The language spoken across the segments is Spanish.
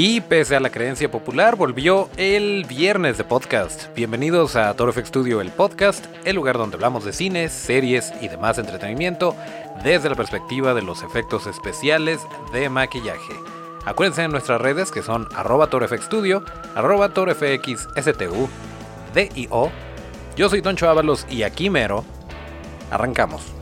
Y pese a la creencia popular, volvió el viernes de podcast. Bienvenidos a Toro FX Studio, el podcast, el lugar donde hablamos de cines, series y demás entretenimiento desde la perspectiva de los efectos especiales de maquillaje. Acuérdense en nuestras redes que son arroba torofxstudio, arroba torofxstu, DIO. Yo soy Toncho Ábalos y aquí mero. Arrancamos.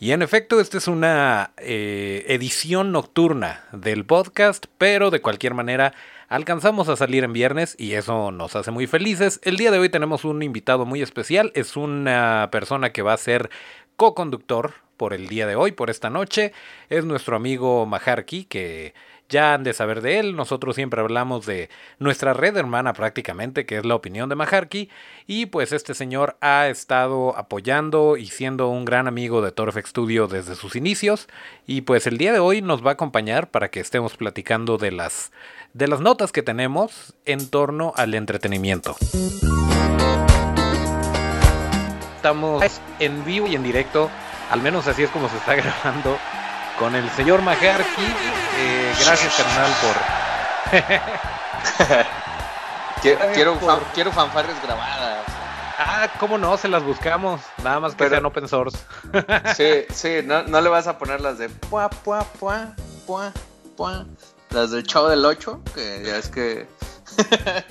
Y en efecto, esta es una eh, edición nocturna del podcast, pero de cualquier manera alcanzamos a salir en viernes y eso nos hace muy felices. El día de hoy tenemos un invitado muy especial, es una persona que va a ser co-conductor por el día de hoy, por esta noche. Es nuestro amigo Maharki, que ya han de saber de él. Nosotros siempre hablamos de nuestra red hermana prácticamente, que es la opinión de Maharki. Y pues este señor ha estado apoyando y siendo un gran amigo de Torfex Studio desde sus inicios. Y pues el día de hoy nos va a acompañar para que estemos platicando de las, de las notas que tenemos en torno al entretenimiento. Estamos en vivo y en directo, al menos así es como se está grabando con el señor Majarki. Eh, gracias, carnal, por. quiero, quiero fanfarres grabadas. Ah, cómo no, se las buscamos. Nada más que Pero, sean open source. sí, sí, no, no, le vas a poner las de pua, pua, pua, pua, pua. Las del Chavo del 8, que ya es que.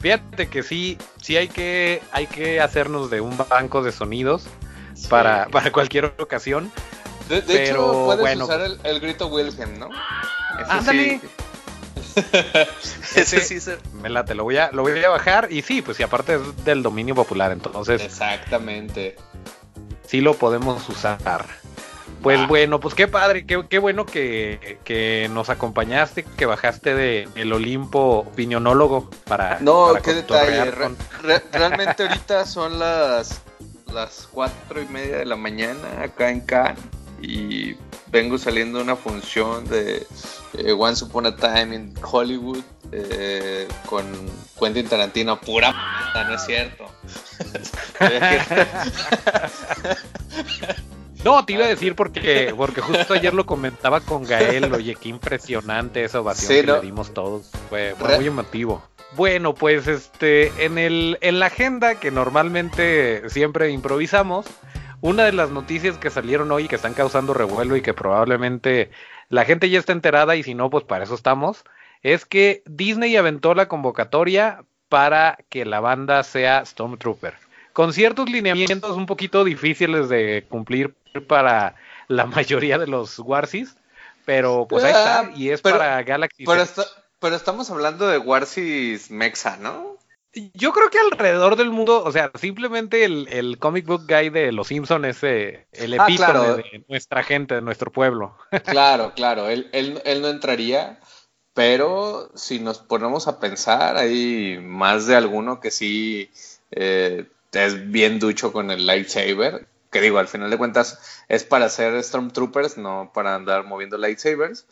Fíjate que sí, sí hay que, hay que hacernos de un banco de sonidos para, para cualquier ocasión. De, de hecho, puedes usar el, el, grito Wilhelm, ¿no? Ándale. Ese sí se... Me la, te lo voy a lo voy a bajar y sí, pues y aparte es del dominio popular, entonces Exactamente. Sí lo podemos usar. Pues ah. bueno, pues qué padre, qué, qué bueno que, que, nos acompañaste, que bajaste de el Olimpo opinionólogo para. No, para qué detalle. Con... Re, realmente ahorita son las las cuatro y media de la mañana acá en Cannes y vengo saliendo de una función de eh, Once Upon a Time in Hollywood eh, con Quentin Tarantino, pura no es cierto. No, te iba a decir porque, porque justo ayer lo comentaba con Gael, oye, qué impresionante esa ovación sí, que no. le dimos todos. Fue, fue muy emotivo. Bueno, pues este, en el, en la agenda que normalmente siempre improvisamos, una de las noticias que salieron hoy que están causando revuelo y que probablemente la gente ya está enterada y si no, pues para eso estamos, es que Disney aventó la convocatoria para que la banda sea Stormtrooper. Con ciertos lineamientos un poquito difíciles de cumplir para la mayoría de los Warsis, pero pues ahí está, Ah, y es para Galaxy. Pero, está, pero estamos hablando de Warsis Mexa, ¿no? Yo creo que alrededor del mundo, o sea, simplemente el, el comic book guy de Los Simpsons es eh, el epítome ah, claro. de nuestra gente, de nuestro pueblo. Claro, claro, él, él, él, no entraría, pero si nos ponemos a pensar, hay más de alguno que sí eh, es bien ducho con el lightsaber, que digo, al final de cuentas es para ser Stormtroopers, no para andar moviendo lightsabers,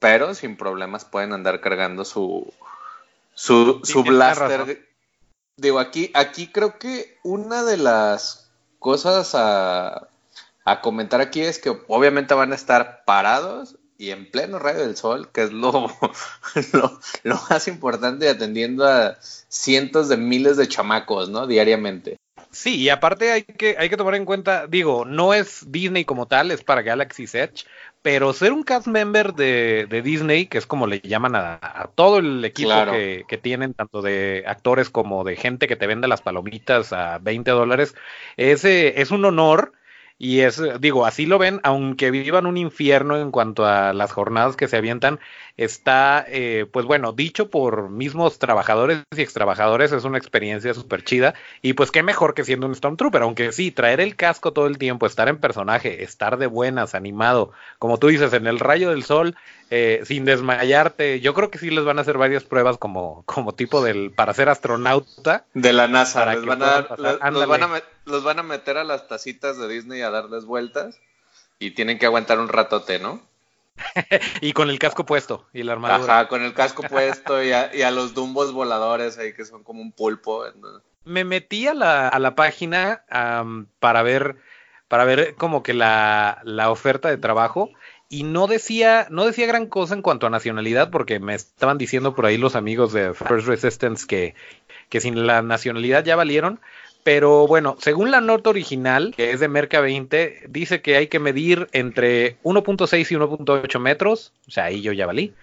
pero sin problemas pueden andar cargando su, su, sí, su blaster digo, aquí, aquí creo que una de las cosas a, a, comentar aquí es que obviamente van a estar parados y en pleno rayo del sol, que es lo, lo, lo, más importante atendiendo a cientos de miles de chamacos, ¿no? Diariamente. Sí, y aparte hay que, hay que tomar en cuenta, digo, no es Disney como tal, es para Galaxy's Edge, pero ser un cast member de, de Disney, que es como le llaman a, a todo el equipo claro. que, que, tienen, tanto de actores como de gente que te vende las palomitas a 20 dólares, es, eh, es un honor. Y es, digo, así lo ven, aunque vivan un infierno en cuanto a las jornadas que se avientan, está, eh, pues bueno, dicho por mismos trabajadores y extrabajadores, es una experiencia súper chida. Y pues qué mejor que siendo un Stormtrooper, aunque sí, traer el casco todo el tiempo, estar en personaje, estar de buenas, animado, como tú dices, en el rayo del sol, eh, sin desmayarte. Yo creo que sí les van a hacer varias pruebas como, como tipo del para ser astronauta. De la NASA, les van a, los, van a los van a meter a las tacitas de Disney a darles vueltas y tienen que aguantar un ratote, ¿no? y con el casco puesto y la armadura. Ajá, con el casco puesto y a, y a los dumbos voladores ahí que son como un pulpo. Me metí a la, a la página um, para ver para ver como que la, la oferta de trabajo y no decía, no decía gran cosa en cuanto a nacionalidad, porque me estaban diciendo por ahí los amigos de First Resistance que, que sin la nacionalidad ya valieron. Pero bueno, según la nota original, que es de Merca 20, dice que hay que medir entre 1.6 y 1.8 metros, o sea, ahí yo ya valí.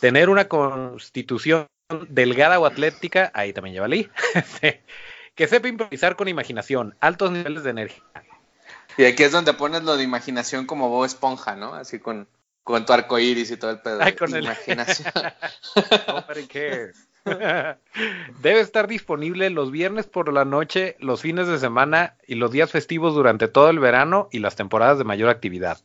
Tener una constitución delgada o atlética, ahí también ya valí. que sepa improvisar con imaginación, altos niveles de energía, y aquí es donde pones lo de imaginación como Bob Esponja, ¿no? Así con, con tu arco iris y todo el pedo. Ay, con imaginación. El... Debe estar disponible los viernes por la noche, los fines de semana y los días festivos durante todo el verano y las temporadas de mayor actividad.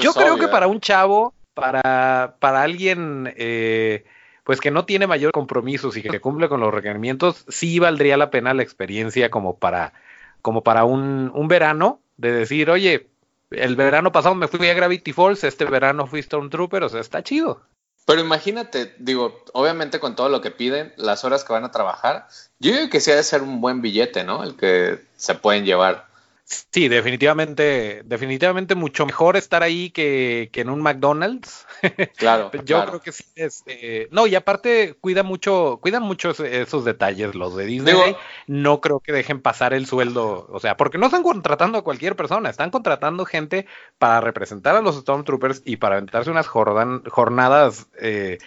Yo creo que para un chavo, para, para alguien eh, pues que no tiene mayor compromisos y que cumple con los requerimientos, sí valdría la pena la experiencia como para, como para un, un verano de decir, oye, el verano pasado me fui a Gravity Falls, este verano fui Stormtrooper, o sea, está chido. Pero imagínate, digo, obviamente con todo lo que piden, las horas que van a trabajar, yo creo que sí ha de ser un buen billete, ¿no? El que se pueden llevar. Sí, definitivamente, definitivamente mucho mejor estar ahí que, en un McDonald's. Claro. Yo creo que sí es. Eh, no, y aparte cuida mucho, cuidan mucho esos detalles los de Disney. no creo que dejen pasar el sueldo, o sea, porque no están contratando a cualquier persona, están contratando gente para representar a los Stormtroopers y para aventarse unas jornadas eh,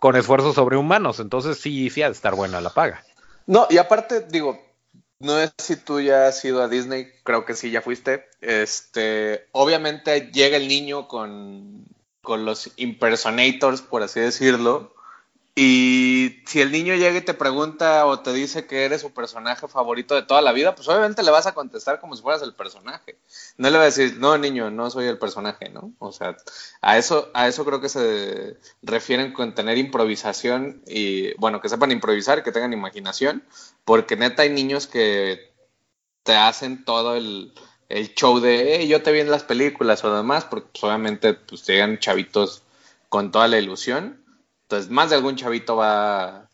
con esfuerzos sobrehumanos. Entonces sí, sí ha de estar buena la paga. No, y aparte, digo, no sé si tú ya has ido a Disney, creo que sí, ya fuiste. Este, obviamente llega el niño con, con los impersonators, por así decirlo, y si el niño llega y te pregunta o te dice que eres su personaje favorito de toda la vida, pues obviamente le vas a contestar como si fueras el personaje. No le vas a decir, no, niño, no soy el personaje, ¿no? O sea, a eso, a eso creo que se refieren con tener improvisación y, bueno, que sepan improvisar, que tengan imaginación, porque neta hay niños que te hacen todo el, show de, yo te vi en las películas o demás, porque pues, obviamente pues llegan chavitos con toda la ilusión entonces, más de algún chavito va a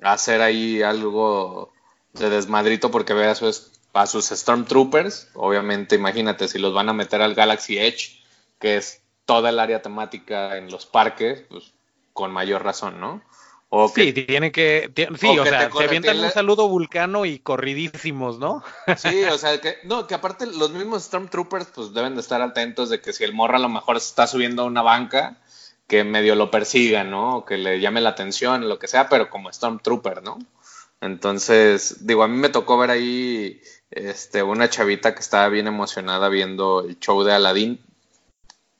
hacer ahí algo de desmadrito porque ve a sus, a sus Stormtroopers. Obviamente, imagínate, si los van a meter al Galaxy Edge, que es toda el área temática en los parques, pues con mayor razón, ¿no? O sí, tiene que. sí, o, sea, se avientan un saludo vulcano y corridísimos, ¿no? Sí, o sea, que, no, que aparte los mismos Stormtroopers, pues deben de estar atentos de que si el morro a lo mejor está subiendo a una banca, que medio lo persiga, ¿no? que le llame la atención, lo que sea, pero como Stormtrooper, ¿no? Entonces, digo, a mí me tocó ver ahí este, una chavita que estaba bien emocionada viendo el show de Aladdin,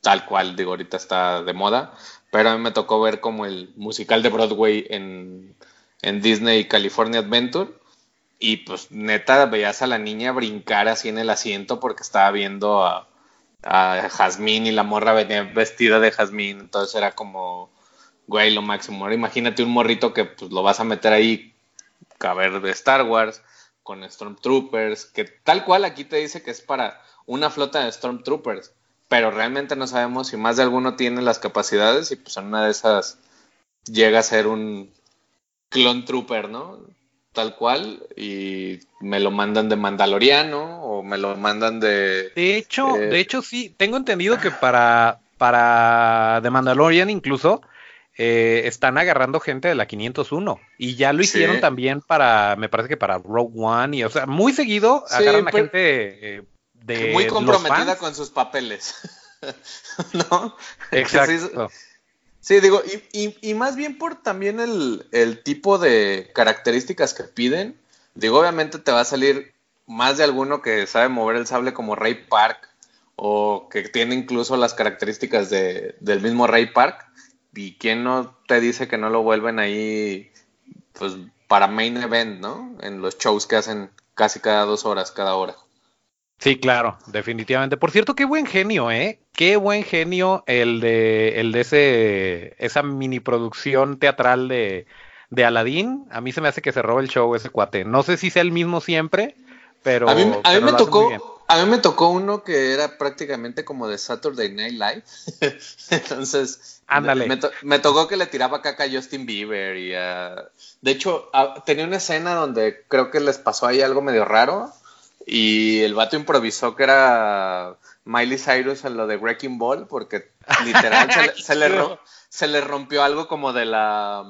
tal cual, digo, ahorita está de moda, pero a mí me tocó ver como el musical de Broadway en, en Disney California Adventure. Y pues neta veías a la niña brincar así en el asiento porque estaba viendo a, a Jazmín y la morra venía vestida de Jazmín, entonces era como, güey, lo máximo. Ahora imagínate un morrito que pues lo vas a meter ahí, a ver, de Star Wars, con Stormtroopers, que tal cual aquí te dice que es para una flota de Stormtroopers, pero realmente no sabemos si más de alguno tiene las capacidades y pues en una de esas llega a ser un clone trooper, ¿no? Tal cual y me lo mandan de Mandaloriano o me lo mandan de De hecho, eh, de hecho sí, tengo entendido que para para de Mandalorian incluso eh, están agarrando gente de la 501 y ya lo hicieron también para me parece que para Rogue One y o sea, muy seguido agarran a gente eh, de muy comprometida con sus papeles. ¿No? Exacto. Sí, digo, y, y, más bien por también el, el, tipo de características que piden. Digo, obviamente te va a salir más de alguno que sabe mover el sable como Ray Park o que tiene incluso las características de, del mismo Ray Park. ¿Y quién no te dice que no lo vuelven ahí pues para main event, ¿no? En los shows que hacen casi cada dos horas, cada hora. Sí, claro, definitivamente. Por cierto, qué buen genio, ¿eh? Qué buen genio el de, el de ese, esa mini producción teatral de, de Aladdin. A mí se me hace que se roba el show ese cuate. No sé si sea el mismo siempre, pero. A mí, me tocó. A mí me tocó uno que era prácticamente como de Saturday Night Live. Entonces, Ándale. Me, tocó que le tiraba caca a Justin Bieber y De hecho, tenía una escena donde creo que les pasó ahí algo medio raro y el vato improvisó que era Miley Cyrus en lo de Wrecking Ball, porque literal se, le, se, le rompió algo como de la...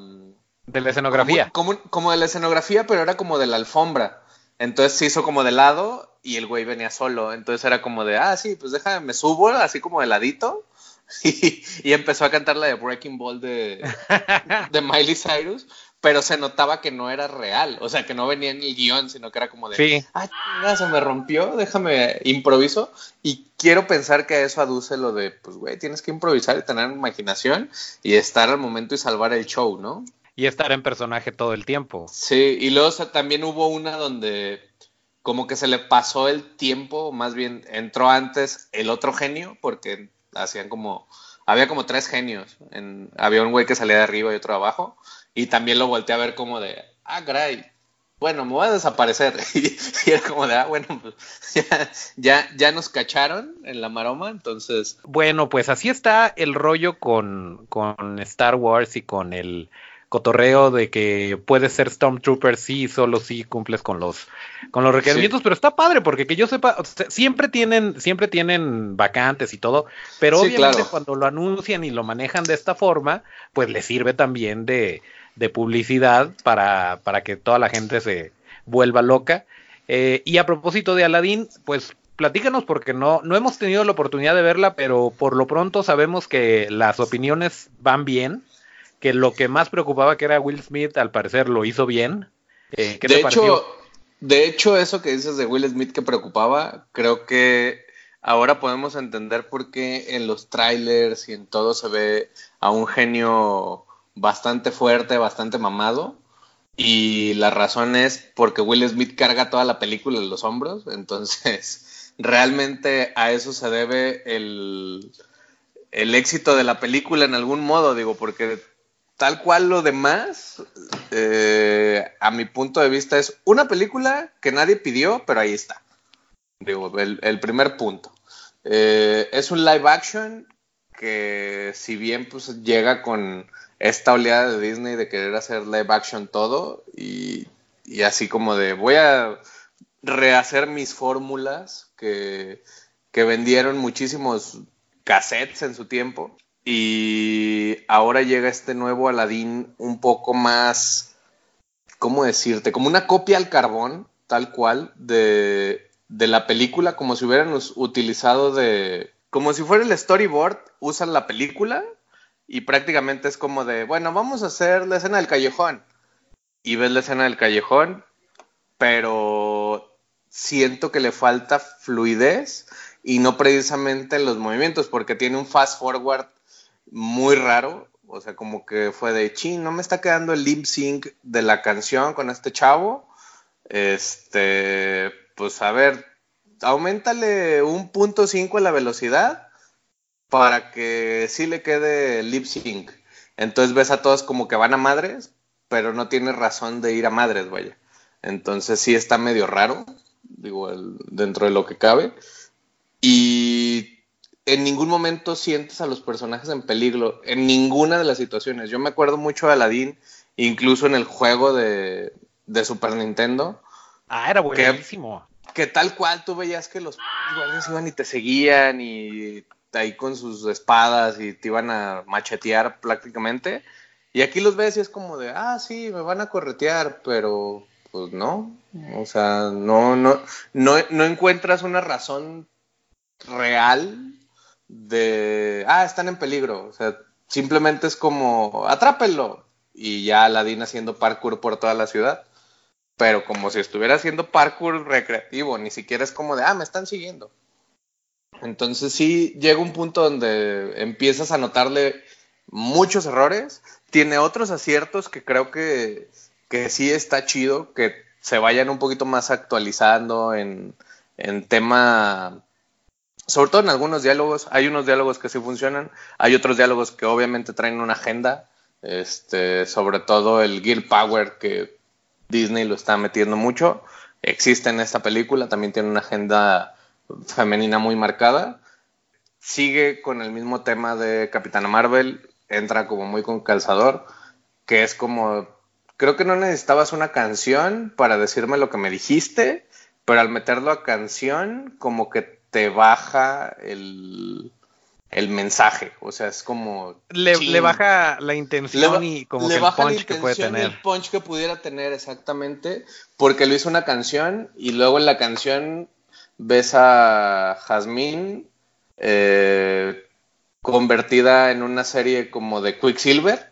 De la escenografía. Como, como, de la escenografía, pero era como de la alfombra. Entonces se hizo como de lado y el güey venía solo. Entonces era como de, ah, sí, pues déjame, me subo así como de ladito. Y, empezó a cantar la de Breaking Ball de, de Miley Cyrus pero se notaba que no era real, o sea, que no venía en el guion, sino que era como de, sí. ah, se me rompió, déjame improviso, y quiero pensar que eso aduce lo de, pues, güey, tienes que improvisar y tener imaginación y estar al momento y salvar el show, ¿no? Y estar en personaje todo el tiempo. Sí, y luego también hubo una donde como que se le pasó el tiempo, más bien entró antes el otro genio, porque hacían como, había como tres genios, en, había un güey que salía de arriba y otro de abajo, y también lo volteé a ver como de, ah, gray, bueno, me voy a desaparecer. y, era como de, ah, bueno, pues ya, ya, ya, nos cacharon en la maroma, entonces. Bueno, pues así está el rollo con, con Star Wars y con el cotorreo de que puedes ser Stormtrooper sí, solo si cumples con los con los requerimientos, pero está padre porque que yo sepa, siempre tienen siempre tienen vacantes y todo, pero obviamente cuando lo anuncian y lo manejan de esta forma, pues le sirve también de de publicidad para, para que toda la gente se vuelva loca. Eh, y a propósito de Aladdin, pues platícanos porque no, no hemos tenido la oportunidad de verla, pero por lo pronto sabemos que las opiniones van bien, que lo que más preocupaba que era Will Smith, al parecer lo hizo bien. Eh, de, hecho, de hecho, eso que dices de Will Smith que preocupaba, creo que ahora podemos entender por qué en los trailers y en todo se ve a un genio bastante fuerte, bastante mamado. Y la razón es porque Will Smith carga toda la película en los hombros. Entonces, realmente a eso se debe el, el éxito de la película en algún modo, digo, porque tal cual lo demás, eh, a mi punto de vista, es una película que nadie pidió, pero ahí está. Digo, el, primer punto. Eh, es un live action que si bien pues llega con esta oleada de Disney de querer hacer live action todo y, así como de voy a rehacer mis fórmulas que, que vendieron muchísimos cassettes en su tiempo y ahora llega este nuevo Aladdin un poco más, ¿cómo decirte? Como una copia al carbón, tal cual, de, de la película, como si hubieran utilizado de, como si fuera el storyboard, usan la película y prácticamente es como de, bueno, vamos a hacer la escena del callejón. Y ves la escena del callejón, pero siento que le falta fluidez y no precisamente en los movimientos, porque tiene un fast forward muy raro. O sea, como que fue de chin, no me está quedando el lip sync de la canción con este chavo. Este, pues a ver, aumentale un punto cinco la velocidad para que sí le quede lip sync. Entonces ves a todos como que van a madres, pero no tiene razón de ir a madres, vaya. Entonces sí está medio raro, digo, dentro de lo que cabe. Y en ningún momento sientes a los personajes en peligro, en ninguna de las situaciones. Yo me acuerdo mucho de Aladdin, incluso en el juego de, Super Nintendo. Ah, era buenísimo. Que, que, tal cual tú veías que los guardias iban y te seguían y ahí con sus espadas y te iban a machetear prácticamente. Y aquí los ves y es como de, ah, sí, me van a corretear, pero pues no. O sea, no, no, no, no encuentras una razón real de, ah, están en peligro. O sea, simplemente es como, atrápenlo. Y ya Aladdin haciendo parkour por toda la ciudad. Pero como si estuviera haciendo parkour recreativo, ni siquiera es como de, ah, me están siguiendo. Entonces sí llega un punto donde empiezas a notarle muchos errores. Tiene otros aciertos que creo que, que sí está chido, que se vayan un poquito más actualizando en, en tema, sobre todo en algunos diálogos. Hay unos diálogos que sí funcionan, hay otros diálogos que obviamente traen una agenda, este, sobre todo el Gear Power que Disney lo está metiendo mucho. Existe en esta película, también tiene una agenda femenina muy marcada. Sigue con el mismo tema de Capitana Marvel, entra como muy con calzador, que es como, creo que no necesitabas una canción para decirme lo que me dijiste, pero al meterlo a canción, como que te baja el, el mensaje. O sea, es como. Le, baja la intención y como que el punch que puede tener. El punch que pudiera tener, exactamente. Porque lo hizo una canción y luego en la canción ves a Jasmine eh, convertida en una serie como de Quicksilver.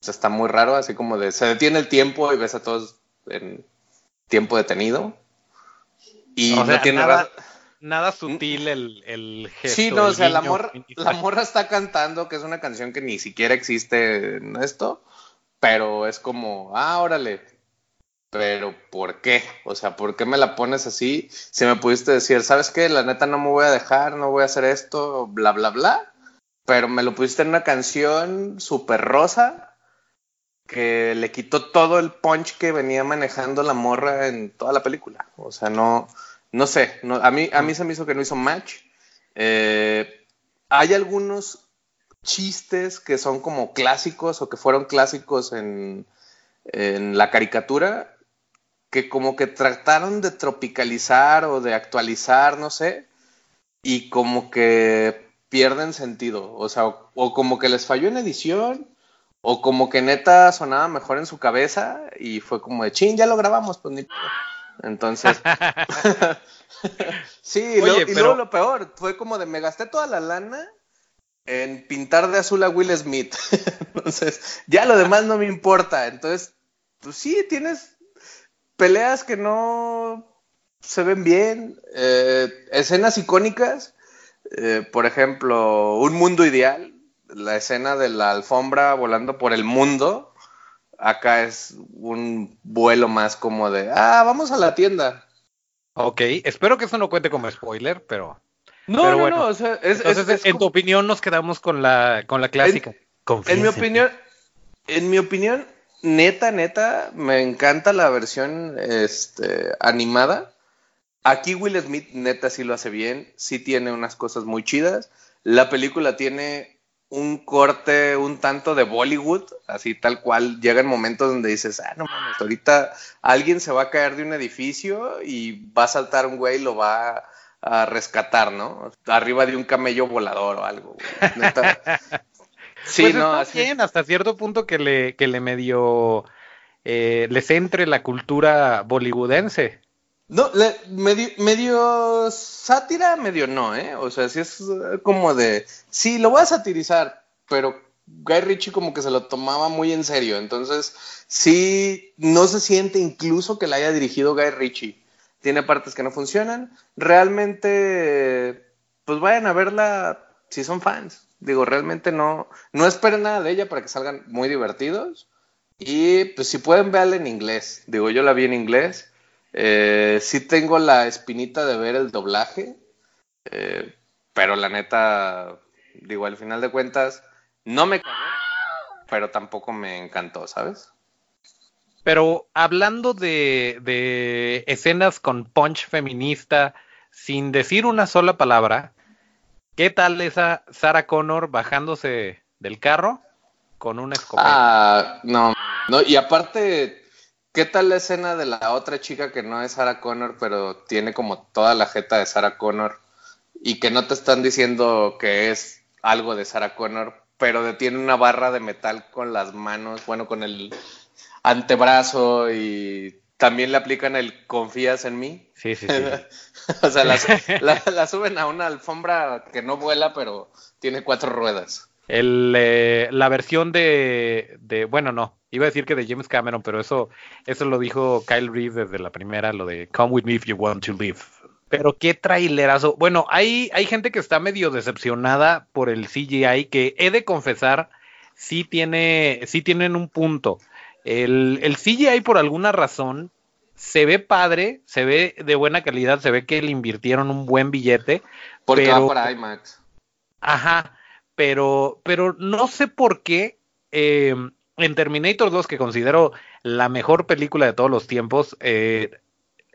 O sea, está muy raro, así como de. Se detiene el tiempo y ves a todos en tiempo detenido. Y no tiene nada nada sutil el, el gesto. Sí, no, o sea, la morra, la morra está cantando, que es una canción que ni siquiera existe en esto, pero es como, ah, órale, pero ¿por qué? O sea, ¿por qué me la pones así? Si me pudiste decir, ¿sabes qué? La neta no me voy a dejar, no voy a hacer esto, bla, bla, bla, pero me lo pusiste en una canción súper rosa que le quitó todo el punch que venía manejando la morra en toda la película. O sea, no no sé, a, mí, a mí se me hizo que no hizo match. Eh, hay algunos chistes que son como clásicos o que fueron clásicos en, la caricatura que como que trataron de tropicalizar o de actualizar, no sé, y como que pierden sentido, o sea, o, como que les falló en edición, o como que neta sonaba mejor en su cabeza y fue como de, chin, ya lo grabamos, pues ni... Entonces, sí, y luego lo peor, fue como de me gasté toda la lana en pintar de azul a Will Smith. Entonces, ya lo demás no me importa. Entonces, pues sí, tienes peleas que no se ven bien, eh, escenas icónicas, eh, por ejemplo, Un Mundo Ideal, la escena de la alfombra volando por el mundo, Acá es un vuelo más como de, ah, vamos a la tienda. Ok, espero que eso no cuente como spoiler, pero... No, no, no, o sea, es, en tu opinión nos quedamos con la, con la clásica. En, mi opinión, en mi opinión, neta, neta, me encanta la versión este, animada. Aquí Will Smith neta sí lo hace bien, sí tiene unas cosas muy chidas. La película tiene un corte un tanto de Bollywood, así tal cual. Llegan momentos donde dices, ah, no mames, ahorita alguien se va a caer de un edificio y va a saltar un güey y lo va a rescatar, ¿no? Arriba de un camello volador o algo. sí, pues no, así... bien, hasta cierto punto que le, que le medio eh, les entre la cultura bollywoodense. No, medio, medio, sátira, medio no, ¿eh? O sea, sí es eh, como de, sí, lo voy a satirizar, pero Guy Ritchie como que se lo tomaba muy en serio, entonces sí, no se siente incluso que la haya dirigido Guy Ritchie. Tiene partes que no funcionan. Realmente, pues vayan a verla si son fans. Digo, realmente no, no esperen nada de ella para que salgan muy divertidos. Y pues si pueden verla en inglés. Digo, yo la vi en inglés eh, sí tengo la espinita de ver el doblaje, eh, pero la neta, digo, al final de cuentas, no me pero tampoco me encantó, ¿sabes? Pero hablando de, de escenas con punch feminista, sin decir una sola palabra, ¿qué tal esa Sarah Connor bajándose del carro con una escopeta? Ah, no, no, y aparte ¿Qué tal la escena de la otra chica que no es Sarah Connor, pero tiene como toda la jeta de Sarah Connor y que no te están diciendo que es algo de Sarah Connor, pero tiene una barra de metal con las manos, bueno, con el antebrazo y también le aplican el confías en mí. Sí, sí, sí. o sea, la, suben a una alfombra que no vuela, pero tiene cuatro ruedas. El, eh, la versión de, de, bueno, no, Iba a decir que de James Cameron, pero eso, eso lo dijo Kyle Reese desde la primera, lo de Come with me if you want to live. Pero qué trailerazo. Bueno, hay, hay gente que está medio decepcionada por el CGI, que he de confesar, sí tiene, sí tienen un punto. El, el CGI por alguna razón se ve padre, se ve de buena calidad, se ve que le invirtieron un buen billete. Porque va para IMAX. Ajá, pero, pero no sé por qué eh, en Terminator 2, que considero la mejor película de todos los tiempos, eh,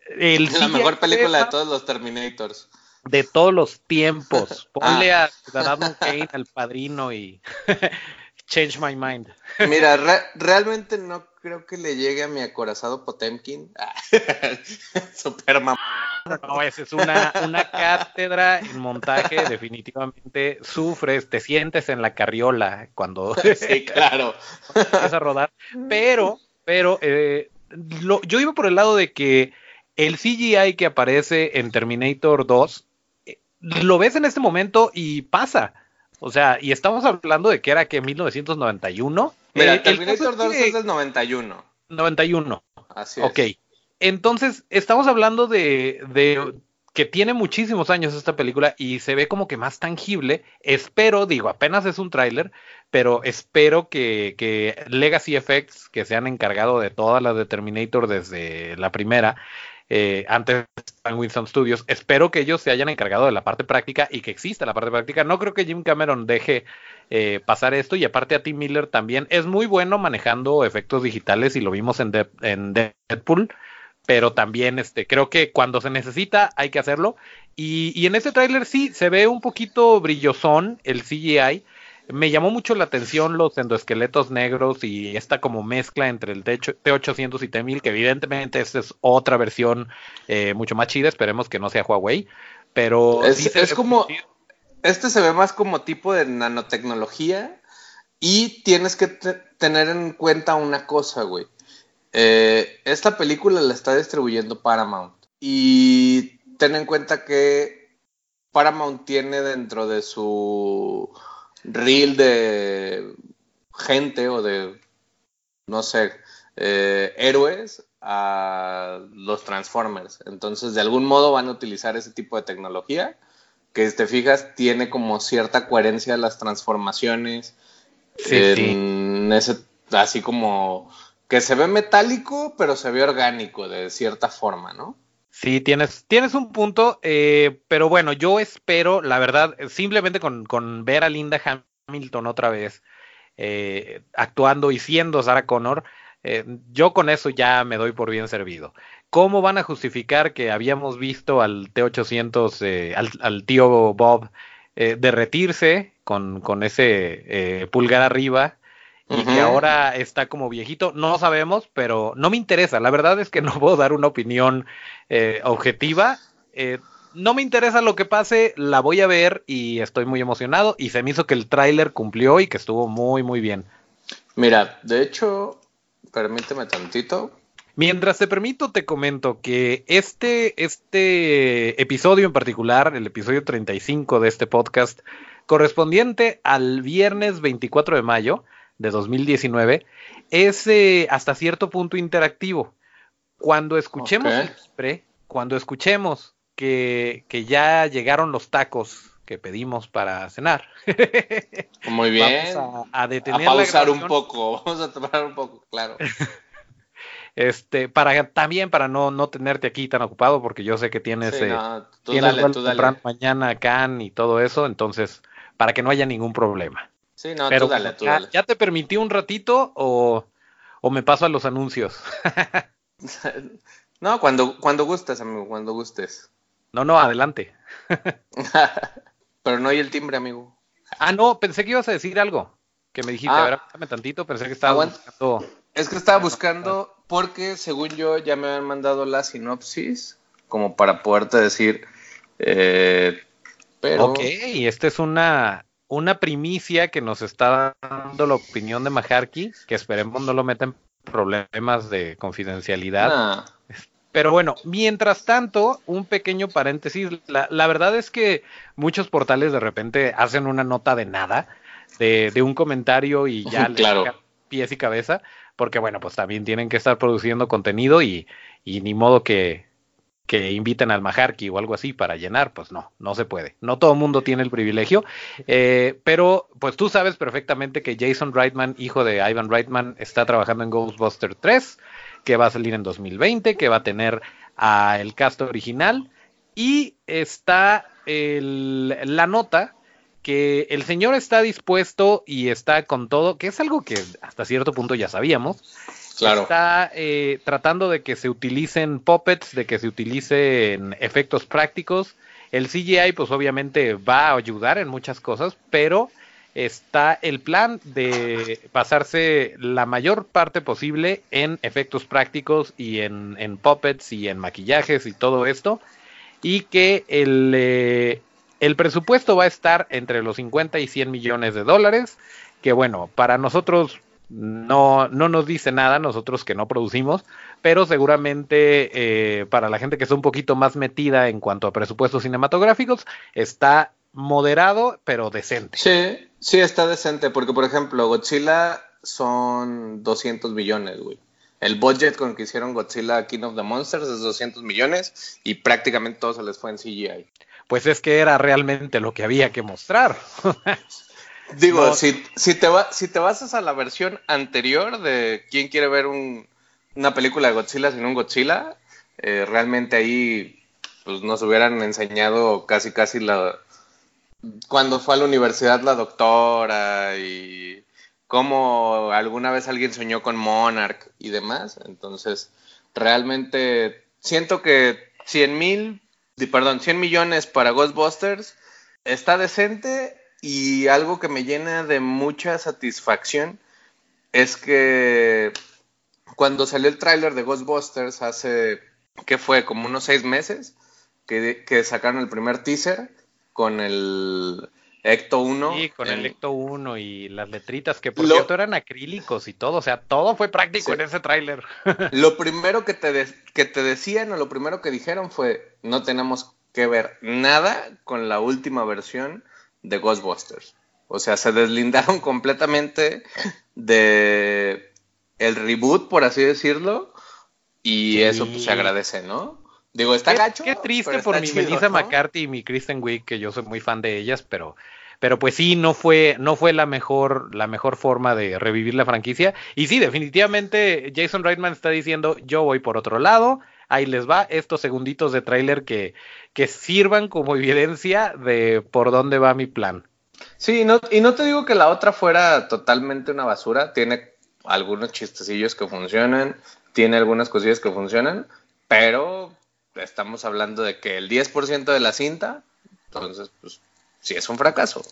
la mejor película de todos los Terminators. De todos los tiempos. Ponle ah. a Adam Kane al padrino y change my mind. Mira, realmente no creo que le llegue a mi acorazado Potemkin. Super no, esa es una, una cátedra en montaje, definitivamente sufres, te sientes en la carriola cuando sí, claro. empiezas a rodar, pero, pero eh, yo iba por el lado de que el CGI que aparece en Terminator 2, eh, lo ves en este momento y pasa. O sea, y estamos hablando de que era que 1991. Mira, Terminator 2 es del 91. 91. Así es. Ok. Entonces, estamos hablando de, de que tiene muchísimos años esta película y se ve como que más tangible. Espero, digo, apenas es un tráiler, pero espero que, que, Legacy Effects, que se han encargado de todas las de Terminator desde la primera, eh, antes en Winston Studios, espero que ellos se hayan encargado de la parte práctica y que exista la parte práctica. No creo que Jim Cameron deje eh, pasar esto y aparte a Tim Miller también es muy bueno manejando efectos digitales y lo vimos en, en Deadpool pero también este, creo que cuando se necesita hay que hacerlo. Y, y en este tráiler sí, se ve un poquito brillosón el CGI. Me llamó mucho la atención los endoesqueletos negros y esta como mezcla entre el T800 y T1000, que evidentemente esta es otra versión eh, mucho más chida, esperemos que no sea Huawei, pero... Es, es como... Este se ve más como tipo de nanotecnología y tienes que tener en cuenta una cosa, güey. Eh, esta película la está distribuyendo Paramount. Y ten en cuenta que Paramount tiene dentro de su reel de gente o de, no sé, eh, héroes a los Transformers. Entonces, de algún modo van a utilizar ese tipo de tecnología que, si te fijas, tiene como cierta coherencia las transformaciones. en Ese, así como que se ve metálico, pero se ve orgánico de cierta forma, ¿no? Sí, tienes, tienes un punto, eh, pero bueno, yo espero, la verdad, simplemente con, con ver a Linda Hamilton otra vez eh, actuando y siendo Sarah Connor, eh, yo con eso ya me doy por bien servido. ¿Cómo van a justificar que habíamos visto al T800, al, al, tío Bob, derretirse con, con ese pulgar arriba y que ahora está como viejito, no sabemos, pero no me interesa. La verdad es que no puedo dar una opinión eh, objetiva. Eh, no me interesa lo que pase, la voy a ver y estoy muy emocionado. Y se me hizo que el tráiler cumplió y que estuvo muy, muy bien. Mira, de hecho, permíteme tantito. Mientras te permito, te comento que este, este episodio en particular, el episodio 35 de este podcast, correspondiente al viernes 24 de mayo, de 2019 es eh, hasta cierto punto interactivo. Cuando escuchemos cuando escuchemos que, que, ya llegaron los tacos que pedimos para cenar. Muy bien. Vamos a, detener a pausar un poco, vamos a tomar un poco, claro. este, para también para no, no tenerte aquí tan ocupado, porque yo sé que tienes, sí, no, tú dale, tú dale. mañana Can y todo eso, entonces, para que no haya ningún problema. Sí, no, Pero, tú dale, tú dale. ¿Ya te permití un ratito o, o me paso a los anuncios? no, cuando, cuando gustes, amigo, cuando gustes. No, no, adelante. Pero no hay el timbre, amigo. Ah, no, pensé que ibas a decir algo. Que me dijiste, Ah. a ver, dame tantito, pensé que estaba Aguanta. buscando. Es que estaba buscando, porque según yo ya me habían mandado la sinopsis, como para poderte decir. eh, pero. Ok, esta es una, una primicia que nos está dando la opinión de Majarki, que esperemos no lo metan problemas de confidencialidad. nah. Pero bueno, mientras tanto, un pequeño paréntesis. La, la verdad es que muchos portales de repente hacen una nota de nada, de, de un comentario y ya le Claro. sacan pies y cabeza, porque bueno, pues también tienen que estar produciendo contenido y, y ni modo que, que inviten al Majarki o algo así para llenar, pues no, no se puede. No todo el mundo tiene el privilegio, eh, pero pues tú sabes perfectamente que Jason Reitman, hijo de Ivan Reitman, está trabajando en Ghostbuster 3, que va a salir en 2020, que va a tener a el cast original y está el- la nota que el señor está dispuesto y está con todo, que es algo que hasta cierto punto ya sabíamos, Está eh, tratando de que se utilicen puppets, de que se utilicen efectos prácticos. El CGI, pues obviamente va a ayudar en muchas cosas, pero está el plan de pasarse la mayor parte posible en efectos prácticos y en, en puppets y en maquillajes y todo esto. y que el, eh, el presupuesto va a estar entre los 50 y 100 millones de dólares, que bueno, para nosotros no, no nos dice nada, nosotros que no producimos, pero seguramente eh, para la gente que está un poquito más metida en cuanto a presupuestos cinematográficos, está moderado, pero decente. Sí, sí, está decente, porque por ejemplo, Godzilla son 200 millones, güey. El budget con que hicieron Godzilla King of the Monsters es 200 millones y prácticamente todo se les fue en CGI. Pues es que era realmente lo que había que mostrar. Digo, si, si, te va, si te basas a la versión anterior de quién quiere ver una película de Godzilla sin un Godzilla, eh, realmente ahí pues, nos hubieran enseñado casi casi la... Cuando fue a la universidad la doctora y cómo alguna vez alguien soñó con Monarch y demás. Entonces, realmente siento que 100 mil, perdón, 100 millones para Ghostbusters está decente y algo que me llena de mucha satisfacción es que cuando salió el tráiler de Ghostbusters hace, ¿qué fue? Como unos seis meses, que, que sacaron el primer teaser con el Ecto 1. Sí, con el Ecto 1 y las letritas que por cierto eran acrílicos y todo, o sea, todo fue práctico en ese tráiler. lo primero que te, que te decían o lo primero que dijeron fue, no tenemos que ver nada con la última versión de Ghostbusters. O sea, se deslindaron completamente de el reboot, por así decirlo, y eso pues, se agradece, ¿no? Digo, está gacho. Qué triste por mi Melissa McCarthy y mi Kristen Wiig, que yo soy muy fan de ellas, pero, pero pues sí, no fue, no fue la mejor, la mejor forma de revivir la franquicia. Y sí, definitivamente Jason Reitman está diciendo, yo voy por otro lado, ahí les va estos segunditos de tráiler que, que sirvan como evidencia de por dónde va mi plan. Sí, no, y no te digo que la otra fuera totalmente una basura, tiene algunos chistecillos que funcionan, tiene algunas cosillas que funcionan, pero estamos hablando de que el 10% de la cinta, entonces, pues, sí es un fracaso.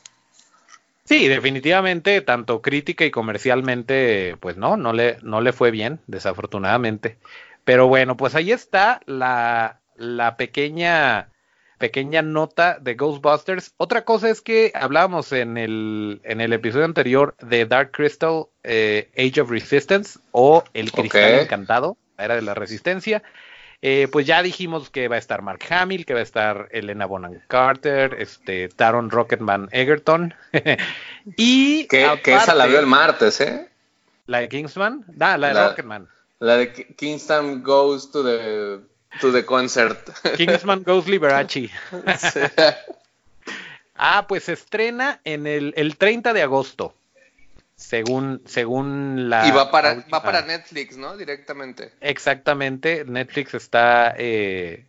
Sí, definitivamente, tanto crítica y comercialmente, pues no, no le, no le fue bien, desafortunadamente. Pero bueno, pues ahí está la, la pequeña, pequeña nota de Ghostbusters. Otra cosa es que hablábamos en el, en el episodio anterior de Dark Crystal eh, Age of Resistance o El Cristal Encantado, la era de la resistencia. Eh, pues ya dijimos que va a estar Mark Hamill, que va a estar Elena Bonham Carter, este, Taron Rocketman Egerton. y que, esa la vio el martes, ¿eh? La de Kingsman, la de Rocketman. La de Kingston Goes to the, to the Concert. Kingsman Goes Liberace. ah, pues se estrena en el, el 30 de agosto. Según, según la. Y va para, va para Netflix, ¿no? Directamente. Exactamente. Netflix está eh,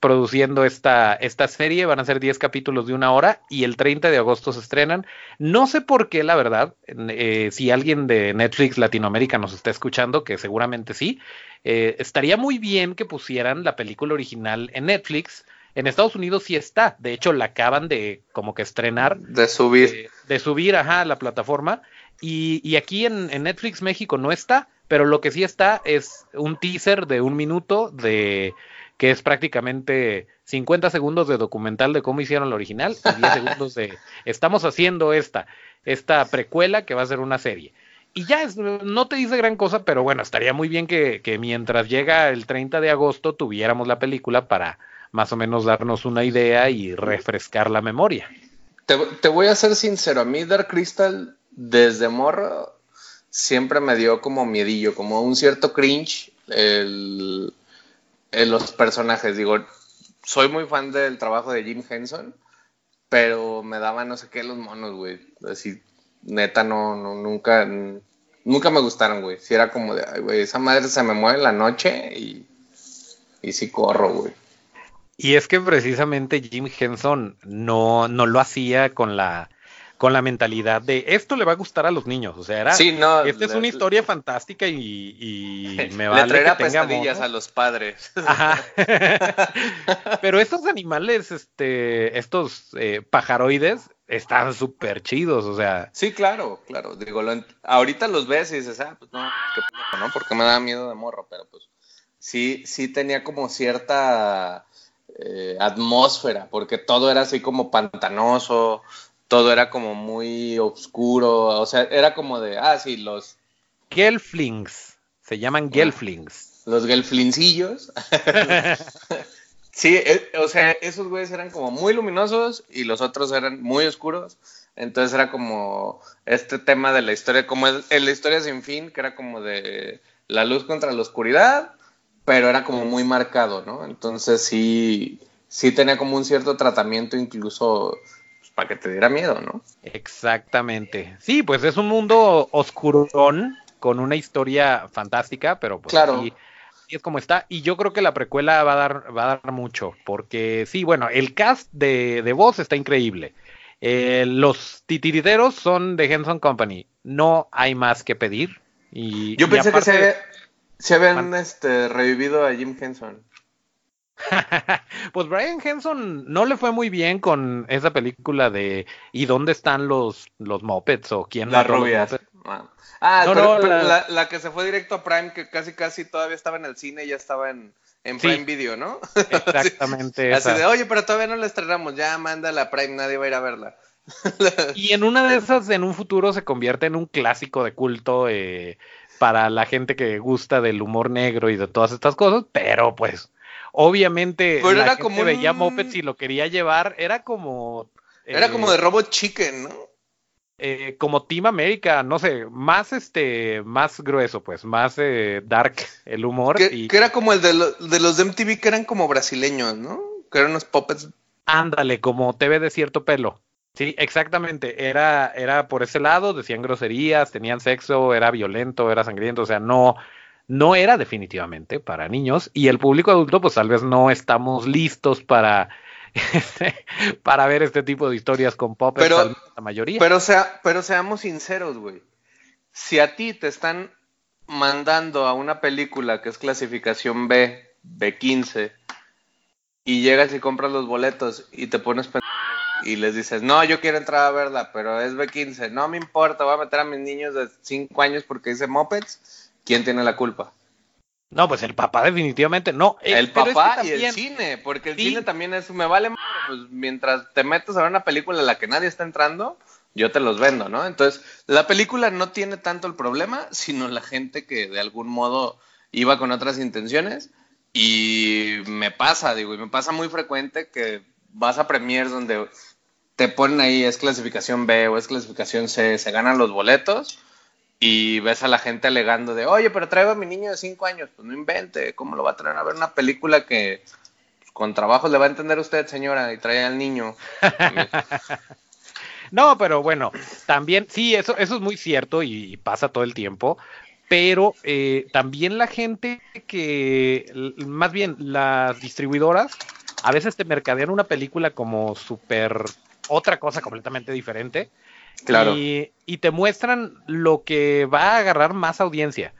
produciendo esta, esta serie. Van a ser 10 capítulos de una hora y el 30 de agosto se estrenan. No sé por qué, la verdad. Eh, si alguien de Netflix Latinoamérica nos está escuchando, que seguramente sí, eh, estaría muy bien que pusieran la película original en Netflix. En Estados Unidos sí está. De hecho, la acaban de como que estrenar. De subir. De, subir, ajá, a la plataforma. Y, y aquí en, en Netflix México no está, pero lo que sí está es un teaser de un minuto de que es prácticamente 50 segundos de documental de cómo hicieron la original y 10 segundos de estamos haciendo esta, esta precuela que va a ser una serie. Y ya es, no te dice gran cosa, pero bueno, estaría muy bien que, que mientras llega el 30 de agosto tuviéramos la película para más o menos darnos una idea y refrescar la memoria. Te, te voy a ser sincero, a mí Dark Crystal desde morro siempre me dio como miedillo, como un cierto cringe el, en los personajes. Digo, soy muy fan del trabajo de Jim Henson, pero me daba no sé qué los monos, güey. Así, neta, no, no, nunca, nunca me gustaron, güey. Si era como de, ay, güey, esa madre se me mueve en la noche y, y sí corro, güey. Y es que precisamente Jim Henson no, no lo hacía con la con la mentalidad de esto le va a gustar a los niños. O sea, era, sí, no, esta es una historia fantástica y, y me vale le que pesadillas a los padres. Ajá. Pero estos animales, este, estos eh, pajaroides, están súper chidos, o sea. Sí, claro, claro. Digo, ahorita los ves y dices, ah, pues no, qué ¿no? Porque me da miedo de morro, pero pues sí, sí tenía como cierta eh, atmósfera, porque todo era así como pantanoso, todo era como muy oscuro, o sea, era como de, ah, sí, los... Gelflings, se llaman Gelflings. Los Gelflingsillos. sí, eh, o sea, esos güeyes eran como muy luminosos y los otros eran muy oscuros. Entonces era como este tema de la historia, como en la historia sin fin, que era como de la luz contra la oscuridad, pero era como muy marcado, ¿no? Entonces sí, sí tenía como un cierto tratamiento incluso para que te diera miedo, ¿no? Exactamente. Sí, pues es un mundo oscurón con una historia fantástica, pero pues claro. sí, es como está. Y yo creo que la precuela va a dar, va a dar mucho, porque sí, bueno, el cast de, de voz está increíble. Eh, los titiriteros son de Henson Company. No hay más que pedir. Y, Yo pensé que se, habían este, revivido a Jim Henson. pues Brian Henson no le fue muy bien con esa película de ¿Y dónde están los, los Muppets? o quién Las rubias. Ah, ah la... que se fue directo a Prime, que casi casi todavía estaba en el cine y ya estaba en, en Prime Video, ¿no? Exactamente. así, de, oye, pero todavía no la estrenamos, ya manda la Prime, nadie va a ir a verla. y en una de esas, en un futuro, se convierte en un clásico de culto eh, para la gente que gusta del humor negro y de todas estas cosas, pero pues, obviamente, pero la era gente como veía Muppets y lo quería llevar, era como... Era como de eh, Robot Chicken, ¿no? Eh, como Team America, no sé, más este, más grueso, pues, más eh, dark el humor. Que, y... que era como el de, de, los de MTV que eran como brasileños, ¿no? Que eran unos puppets. Ándale, como TV de cierto pelo. Sí, exactamente. Era, era por ese lado, decían groserías, tenían sexo, era violento, era sangriento, o sea, no, no era definitivamente para niños. Y el público adulto, pues tal vez no estamos listos para para ver este tipo de historias con pop pero, la mayoría. Pero, sea, pero seamos sinceros, güey. Si a ti te están mandando a una película que es clasificación B, B15, y llegas y compras los boletos y te pones y les dices, no, yo quiero entrar a verla, pero es B15, no me importa, voy a meter a mis niños de 5 años porque dice Mopeds, ¿quién tiene la culpa? No, pues el papá definitivamente no. Eh, el papá y el cine, porque el cine también es, me vale, pues mientras te metes a ver una película en la que nadie está entrando, yo te los vendo, ¿no? Entonces, la película no tiene tanto el problema, sino la gente que de algún modo iba con otras intenciones y me pasa, digo, y me pasa muy frecuente que vas a premiers donde te ponen ahí es clasificación B o es clasificación C, se ganan los boletos y ves a la gente alegando de, oye, pero traigo a mi niño de 5 años, pues no invente, ¿cómo lo va a traer a ver una película que con trabajo le va a entender usted, señora, y trae al niño? no, pero bueno, también, sí, eso, eso es muy cierto y, pasa todo el tiempo, pero eh, también la gente que, más bien las distribuidoras, a veces te mercadean una película como súper otra cosa completamente diferente Claro. Y, te muestran lo que va a agarrar más audiencia.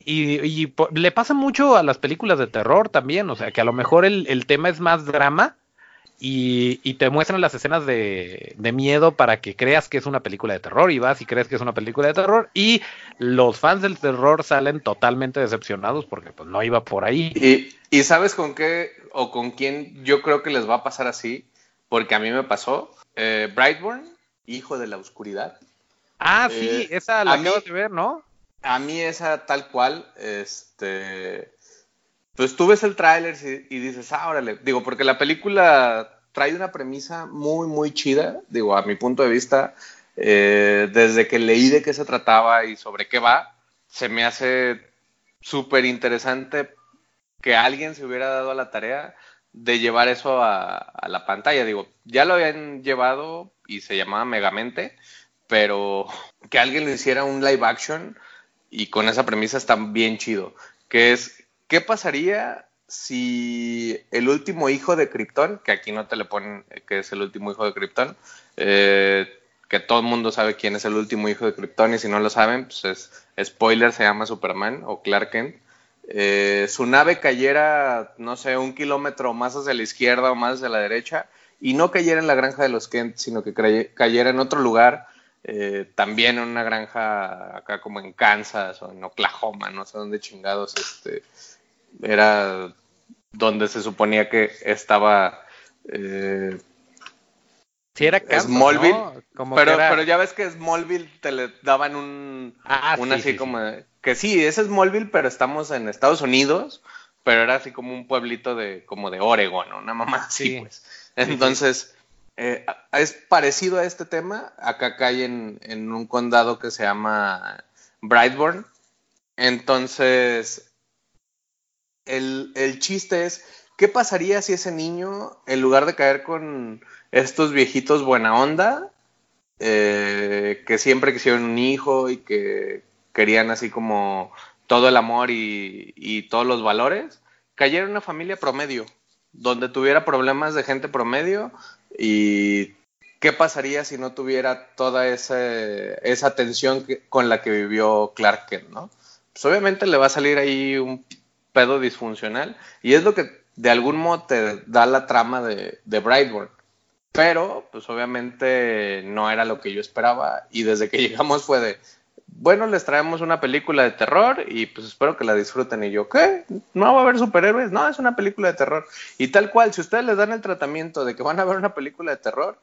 Y, le pasa mucho a las películas de terror también, o sea, que a lo mejor el, tema es más drama y, te muestran las escenas de, miedo para que creas que es una película de terror y vas y crees que es una película de terror y los fans del terror salen totalmente decepcionados porque pues no iba por ahí. ¿Y, y sabes con qué o con quién yo creo que les va a pasar así? Porque a mí me pasó. Eh, Brightburn Hijo de la Oscuridad. Ah, sí, eh, esa la acabo de ver, ¿no? A mí esa tal cual, este... Pues tú ves el tráiler y, dices, ah, órale. Digo, porque la película trae una premisa muy, muy chida, digo, a mi punto de vista, eh, desde que leí de qué se trataba y sobre qué va, se me hace súper interesante que alguien se hubiera dado a la tarea de llevar eso a, la pantalla. Digo, ya lo habían llevado y se llamaba Megamente, pero que alguien le hiciera un live action y con esa premisa está bien chido, que es, ¿qué pasaría si el último hijo de Krypton, que aquí no te le ponen que es el último hijo de Krypton, eh, que todo el mundo sabe quién es el último hijo de Krypton y si no lo saben, pues es spoiler, se llama Superman o Clark Kent. Eh, su nave cayera, no sé, un kilómetro más hacia la izquierda o más hacia la derecha y no cayera en la granja de los Kent, sino que cayera en otro lugar, eh, también en una granja acá como en Kansas o en Oklahoma, no sé dónde chingados, este, era donde se suponía que estaba eh, Sí, era Smallville. pero, pero ya ves que Smallville te le daban un. Ah, así como. Que sí, es Smallville, pero estamos en Estados Unidos. Pero era así como un pueblito de como de Oregon, ¿no? Una mamá así, pues. Entonces, eh, es parecido a este tema. Acá cae en, en un condado que se llama Brightburn. Entonces, el, el chiste es: ¿qué pasaría si ese niño, en lugar de caer con estos viejitos buena onda, eh, que siempre quisieron un hijo y que querían así como todo el amor y, todos los valores, cayeron en una familia promedio, donde tuviera problemas de gente promedio y qué pasaría si no tuviera toda esa, esa tensión con la que vivió Clark ¿no? Pues obviamente le va a salir ahí un pedo disfuncional y es lo que de algún modo te da la trama de, de Brightburn. Pero, pues obviamente no era lo que yo esperaba y desde que llegamos fue de, bueno, les traemos una película de terror y pues espero que la disfruten. Y yo, ¿qué? ¿No va a haber superhéroes? No, es una película de terror. Y tal cual, si ustedes les dan el tratamiento de que van a ver una película de terror,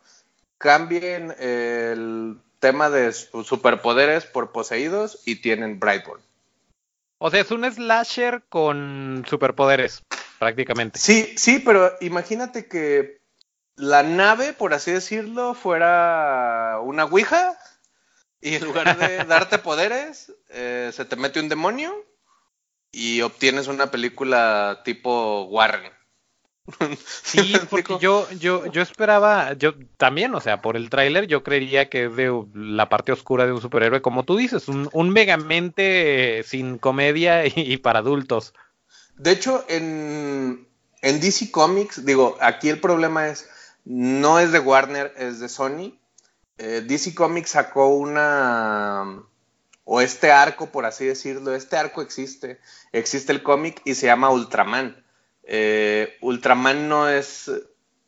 cambien el tema de superpoderes por poseídos y tienen Brightburn. O sea, es un slasher con superpoderes, prácticamente. Sí, sí, pero imagínate que la nave, por así decirlo, fuera una Ouija y en lugar de darte poderes, eh, se te mete un demonio y obtienes una película tipo Warren. Sí, porque yo, yo, yo esperaba, yo también, o sea, por el tráiler yo creería que es de la parte oscura de un superhéroe, como tú dices, un, un megamente sin comedia y, para adultos. De hecho, en, en DC Comics, digo, aquí el problema es, no es de Warner, es de Sony. Eh, DC Comics sacó una, o este arco, por así decirlo, este arco existe, existe el cómic y se llama Ultraman. Eh, Ultraman no es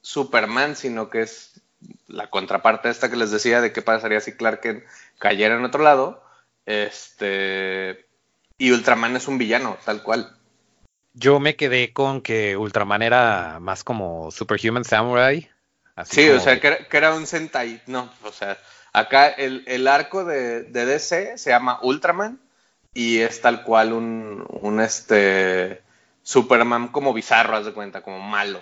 Superman, sino que es la contraparte esta que les decía de qué pasaría si Clark cayera en otro lado. Este, y Ultraman es un villano, tal cual. Yo me quedé con que Ultraman era más como Superhuman Samurai sí, o sea, que era, un Sentai, no, o sea, acá el, arco de, DC se llama Ultraman y es tal cual un, un este Superman como bizarro, haz de cuenta, como malo.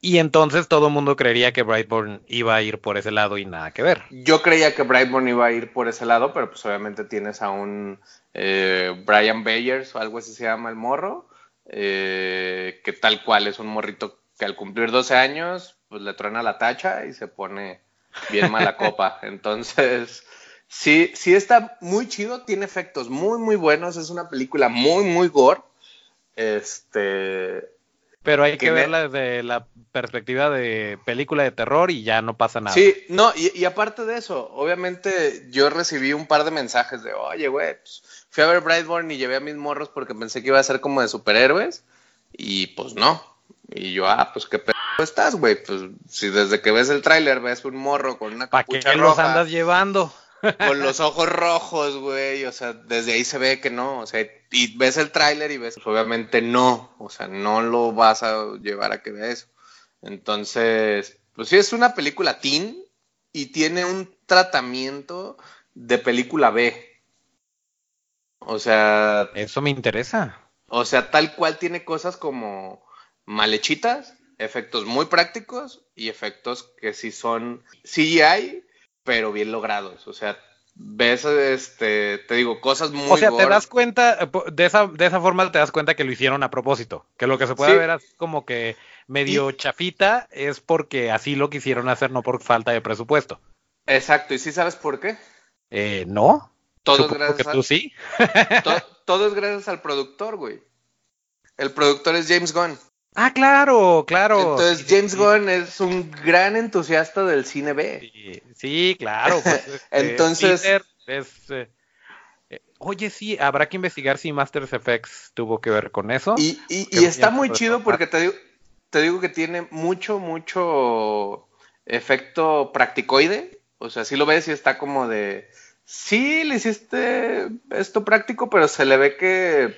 Y entonces todo el mundo creería que Brightburn iba a ir por ese lado y nada que ver. Yo creía que Brightburn iba a ir por ese lado, pero pues obviamente tienes a un eh, Brian Bayers o algo así se llama el morro, eh, que tal cual es un morrito que al cumplir 12 años pues le truena la tacha y se pone bien mala copa. Entonces, sí, sí está muy chido, tiene efectos muy, muy buenos, es una película muy, muy gore. Este. Pero hay que, verla desde la perspectiva de película de terror y ya no pasa nada. Sí, no, y, aparte de eso, obviamente yo recibí un par de mensajes de, oye, güey, pues, fui a ver Brightburn y llevé a mis morros porque pensé que iba a ser como de superhéroes y pues no. Y yo, ah, pues qué pedo estás, güey. Pues si desde que ves el tráiler ves un morro con una capucha ¿Para qué los andas llevando? Con los ojos rojos, güey. O sea, desde ahí se ve que no. O sea, y ves el tráiler y ves, pues, obviamente no. O sea, no lo vas a llevar a que vea eso. Entonces, pues sí, es una película teen y tiene un tratamiento de película B. O sea. Eso me interesa. O sea, tal cual tiene cosas como malechitas, efectos muy prácticos y efectos que sí son CGI, pero bien logrados. O sea, ves, este, te digo, cosas muy... O sea, te das cuenta, de esa, de esa forma te das cuenta que lo hicieron a propósito, que lo que se puede ver así como que medio chafita es porque así lo quisieron hacer, no por falta de presupuesto. Exacto, ¿y sí sabes por qué? Eh, no. Todo es gracias que tú sí. todo es gracias al productor, güey. El productor es James Gunn. Ah, claro, claro. Entonces James Gunn es un gran entusiasta del cine B. Sí, claro. Pues, este, Entonces... Eh, eh, oye, sí, habrá que investigar si Masters Effects tuvo que ver con eso. Y, está muy chido porque te digo, te digo que tiene mucho, mucho efecto practicoide. O sea, si lo ves y está como de... Sí, le hiciste esto práctico, pero se le ve que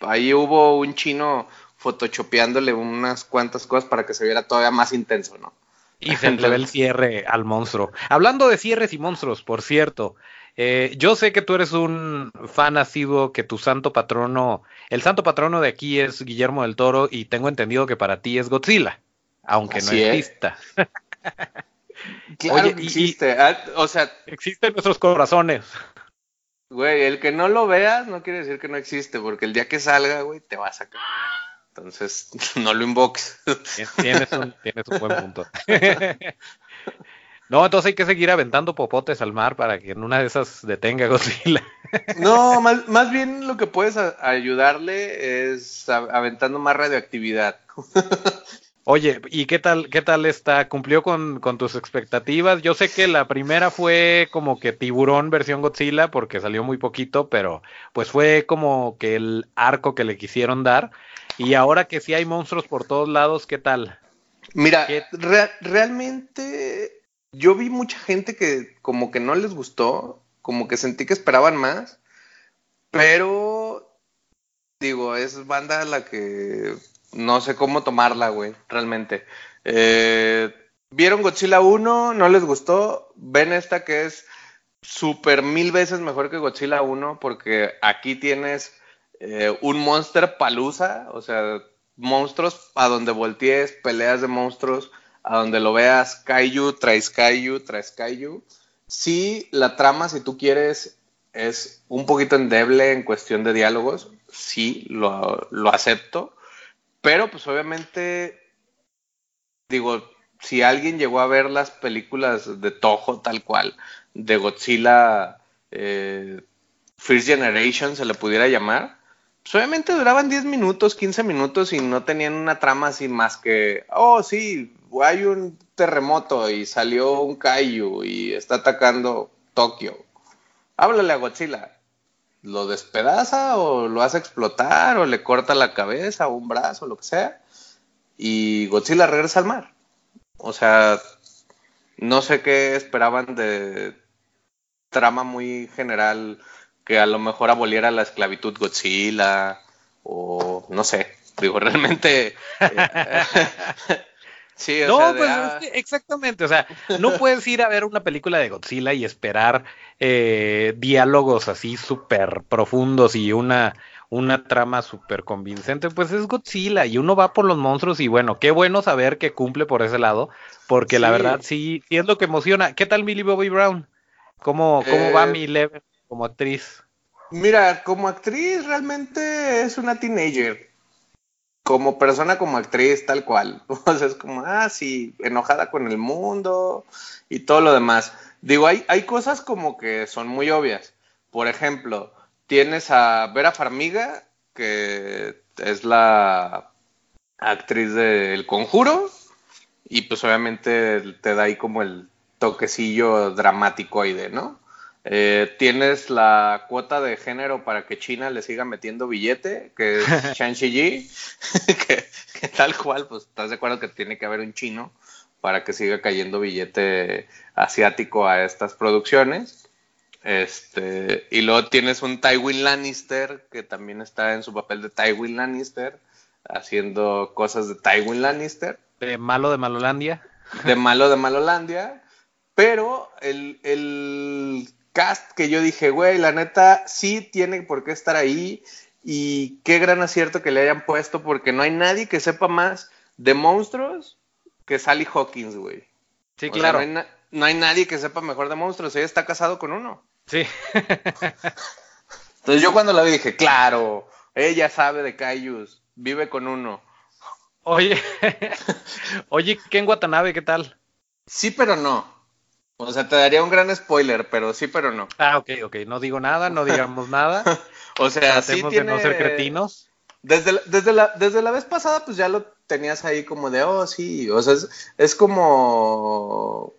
ahí hubo un chino photoshopeándole unas cuantas cosas para que se viera todavía más intenso, ¿no? Y se le ve el cierre al monstruo. Hablando de cierres y monstruos, por cierto, eh, yo sé que tú eres un fan asiduo, que tu santo patrono, el santo patrono de aquí es Guillermo del Toro y tengo entendido que para ti es Godzilla, aunque no exista. claro que existe, ah, o sea... Existe en nuestros corazones. Güey, el que no lo veas no quiere decir que no existe, porque el día que salga, güey, te vas a caer. Entonces, no lo invoques. Tienes un, tienes un buen punto. No, entonces hay que seguir aventando popotes al mar para que en una de esas detenga Godzilla. No, más, más bien lo que puedes ayudarle es aventando más radioactividad. Oye, ¿y qué tal, qué tal está? ¿Cumplió con, con, tus expectativas? Yo sé que la primera fue como que tiburón versión Godzilla porque salió muy poquito, pero pues fue como que el arco que le quisieron dar. Y ahora que sí hay monstruos por todos lados, ¿qué tal? Mira, realmente yo vi mucha gente que como que no les gustó, como que sentí que esperaban más, pero digo, es banda la que no sé cómo tomarla, güey, realmente. Eh, Vieron Godzilla 1, no les gustó, ven esta que es súper mil veces mejor que Godzilla 1 porque aquí tienes eh, un monster palusa, o sea, monstruos a donde voltees, peleas de monstruos a donde lo veas, Kaiju, traes Kaiju, traes Kaiju. Sí, la trama, si tú quieres, es un poquito endeble en cuestión de diálogos, sí, lo, lo acepto, pero pues obviamente, digo, si alguien llegó a ver las películas de Toho tal cual, de Godzilla eh, First Generation se le pudiera llamar, pues duraban 10 minutos, 15 minutos y no tenían una trama así más que, oh sí, hay un terremoto y salió un Kaiju y está atacando Tokio. Háblale a Godzilla. ¿Lo despedaza o lo hace explotar o le corta la cabeza o un brazo, lo que sea? Y Godzilla regresa al mar. O sea, no sé qué esperaban de trama muy general que a lo mejor aboliera la esclavitud Godzilla o no sé. Digo, realmente... Eh, Sí, no, pues exactamente, o sea, no puedes ir a ver una película de Godzilla y esperar eh, diálogos así súper profundos y una, una trama súper convincente, pues es Godzilla y uno va por los monstruos y bueno, qué bueno saber que cumple por ese lado, porque la verdad sí, sí es lo que emociona. ¿Qué tal Millie Bobby Brown? ¿Cómo, cómo va eh, mi level como actriz? Mira, como actriz realmente es una teenager como persona, como actriz, tal cual. O sea, es como, ah, sí, enojada con el mundo y todo lo demás. Digo, hay, hay cosas como que son muy obvias. Por ejemplo, tienes a Vera Farmiga, que es la actriz de El Conjuro, y pues obviamente te da ahí como el toquecillo dramático ahí de, ¿no? Eh, tienes la cuota de género para que China le siga metiendo billete, que es Shang-Chi, que, que, tal cual, pues estás de acuerdo que tiene que haber un chino para que siga cayendo billete asiático a estas producciones. Este, y luego tienes un Tywin Lannister, que también está en su papel de Tywin Lannister, haciendo cosas de Tywin Lannister. De malo de Malolandia. De malo de Malolandia. Pero el, el cast que yo dije, güey, la neta sí tiene por qué estar ahí y qué gran acierto que le hayan puesto porque no hay nadie que sepa más de monstruos que Sally Hawkins, güey. Sí, claro. no, hay nadie que sepa mejor de monstruos, ella está casado con uno. Sí. Entonces yo cuando la vi dije, claro, ella sabe de Kaijus, vive con uno. Oye, oye, Ken Watanabe, ¿qué tal? Sí, pero no. O sea, te daría un gran spoiler, pero sí, pero no. Ah, ok, ok. No digo nada, no digamos nada. o sea, sí tiene... de no ser cretinos. Desde, desde, la, desde la vez pasada, pues ya lo tenías ahí como de, oh, sí. O sea, es, como...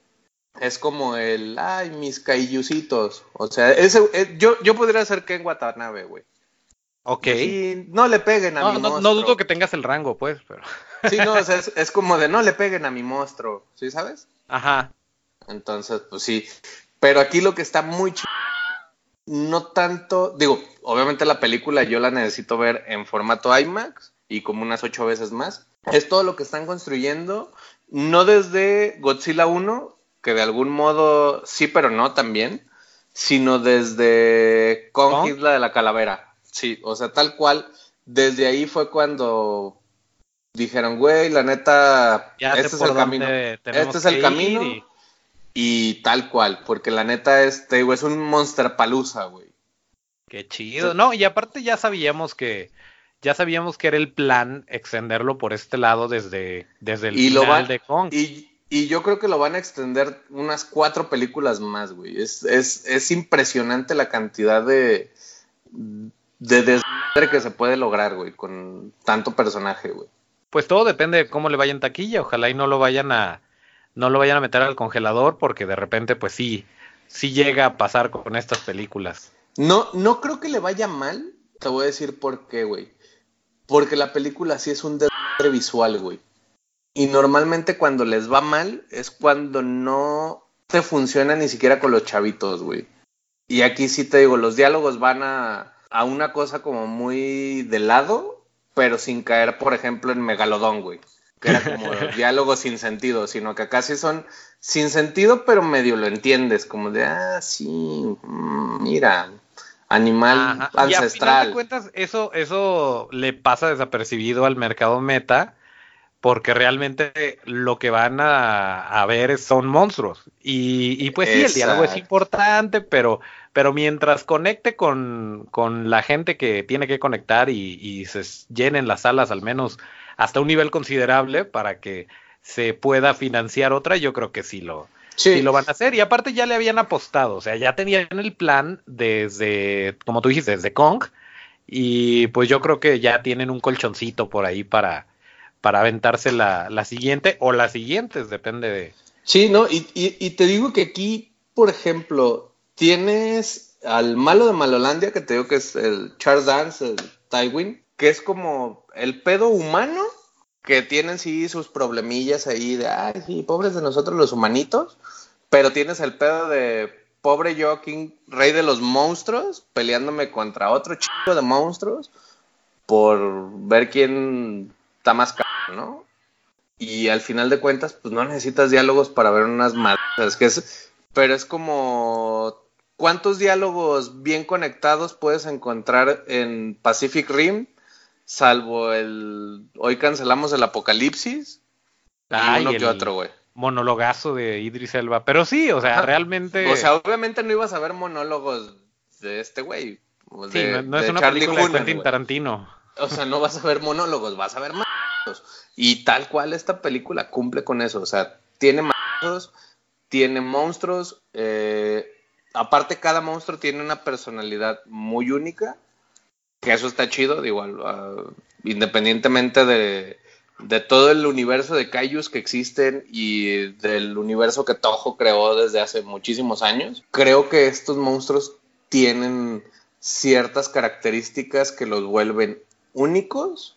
Es como el, ay, mis caillucitos. O sea, ese, eh, yo, yo podría ser Ken Watanabe, güey. Ok. Y no le peguen a no, mi no, monstruo. No dudo que tengas el rango, pues, pero... Sí, no, o sea, es, es como de no le peguen a mi monstruo, ¿sí sabes? Ajá. Entonces, pues sí. Pero aquí lo que está muy chido, no tanto, digo, obviamente la película yo la necesito ver en formato IMAX y como unas ocho veces más. Es todo lo que están construyendo, no desde Godzilla 1, que de algún modo sí, pero no también, sino desde Kong Isla de la Calavera. Sí, o sea, tal cual, desde ahí fue cuando dijeron, güey, la neta, este es el camino. Este es el camino. Y... tal cual, porque la neta, este, güey, es un monster palusa, güey. Qué chido. No, y aparte ya sabíamos que ya sabíamos que era el plan extenderlo por este lado desde, desde el final de Kong. Y, y, yo creo que lo van a extender unas cuatro películas más, güey. Es, es, es impresionante la cantidad de, de desmadre que se puede lograr, güey, con tanto personaje, güey. Pues todo depende de cómo le vaya en taquilla. Ojalá y no lo vayan a, no lo vayan a meter al congelador, porque de repente, pues sí, sí llega a pasar con estas películas. No, no creo que le vaya mal. Te voy a decir por qué, güey. Porque la película sí es un desastre visual, güey. Y normalmente cuando les va mal es cuando no te funciona ni siquiera con los chavitos, güey. Y aquí sí te digo, los diálogos van a, a una cosa como muy de lado, pero sin caer, por ejemplo, en Megalodón, güey. Que era como diálogos sin sentido, sino que acá sí son sin sentido, pero medio lo entiendes, como de, ah, sí, mm, mira, animal ancestral. Y a cuentas, eso, eso le pasa desapercibido al mercado meta, porque realmente lo que van a, ver son monstruos. Y, pues sí, el diálogo es importante, pero, pero mientras conecte con, la gente que tiene que conectar y, y se llenen las salas al menos hasta un nivel considerable para que se pueda financiar otra, yo creo que sí lo, Sí. lo van a hacer. Y aparte ya le habían apostado, o sea, ya tenían el plan desde, como tú dijiste, desde Kong. Y pues yo creo que ya tienen un colchoncito por ahí para, para aventarse la, la siguiente o las siguientes, depende de... Sí, ¿no? Y, y, te digo que aquí, por ejemplo, tienes al malo de Malolandia, que te digo que es el Charles Dance, el Tywin, que es como el pedo humano que tienen sí sus problemillas ahí de, ay, sí, pobres de nosotros los humanitos, pero tienes el pedo de pobre yo, rey de los monstruos, peleándome contra otro chico de monstruos por ver quién está más caro, ¿no? Y al final de cuentas, pues no necesitas diálogos para ver unas madres, que es, pero es como ¿cuántos diálogos bien conectados puedes encontrar en Pacific Rim salvo el hoy cancelamos el apocalipsis ah, y uno que otro, güey. Monologazo de Idris Elba, pero sí, o sea, realmente O sea, obviamente no ibas a ver monólogos de este güey. Sí, no, es una película de Quentin Tarantino. O sea, no vas a ver monólogos, vas a ver más. Y tal cual esta película cumple con eso, o sea, tiene más, tiene monstruos, eh, aparte cada monstruo tiene una personalidad muy única que eso está chido, igual, uh, independientemente de, todo el universo de Kaijus que existen y del universo que Toho creó desde hace muchísimos años, creo que estos monstruos tienen ciertas características que los vuelven únicos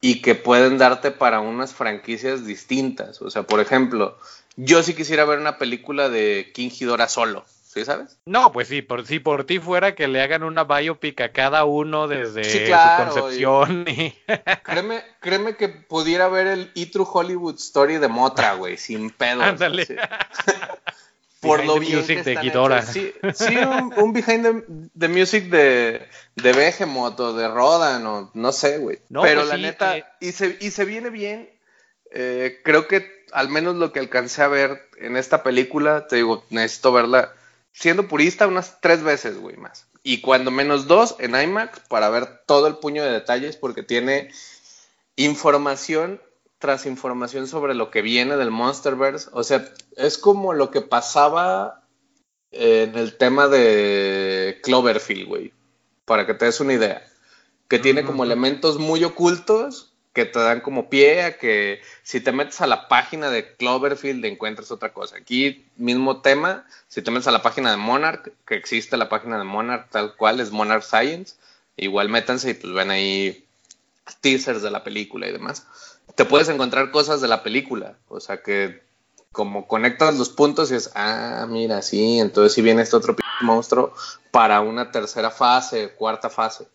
y que pueden darte para unas franquicias distintas. O sea, por ejemplo, yo sí quisiera ver una película de King Ghidorah solo. ¿Sí sabes? No, pues sí, por si por ti fuera que le hagan una biopic a cada uno desde su concepción. Y... créeme, créeme que pudiera ver el E True Hollywood Story de Motra, güey, sin pedo. Ándale. por lo bien que de Sí, sí un, behind the, music de, de Behemoth o de Rodan o no sé, güey. Pero pues la neta, eh. y, se, y se viene bien. Eh, creo que al menos lo que alcancé a ver en esta película, te digo, necesito verla siendo purista, unas tres veces, güey, más. Y cuando menos dos en IMAX para ver todo el puño de detalles porque tiene información tras información sobre lo que viene del Monsterverse. O sea, es como lo que pasaba en el tema de Cloverfield, güey. Para que te des una idea. Que tiene como elementos muy ocultos que te dan como pie a que si te metes a la página de Cloverfield encuentres otra cosa. Aquí mismo tema, si te metes a la página de Monarch, que existe la página de Monarch tal cual, es Monarch Science, igual métanse y pues ven ahí teasers de la película y demás. Te puedes encontrar cosas de la película, o sea que como conectas los puntos y es, ah, mira, sí, entonces si viene este otro monstruo para una tercera fase, cuarta fase.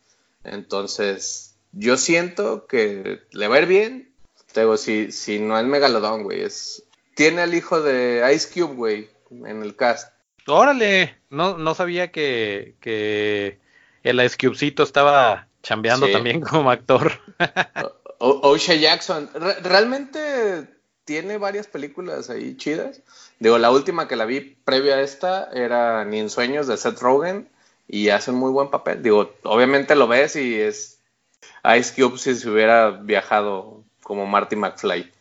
Entonces, yo siento que le va a ir bien. Te digo, si, si no es Megalodón, güey, es... Tiene al hijo de Ice Cube, güey, en el cast. Órale, no, no sabía que, que el Ice Cubecito estaba chambeando también como actor. O'Shea Jackson, realmente tiene varias películas ahí chidas. Digo, la última que la vi previa a esta era Ni en Sueños de Seth Rogen y hace un muy buen papel. Digo, obviamente lo ves y es Ice Cube si se hubiera viajado como Marty McFly.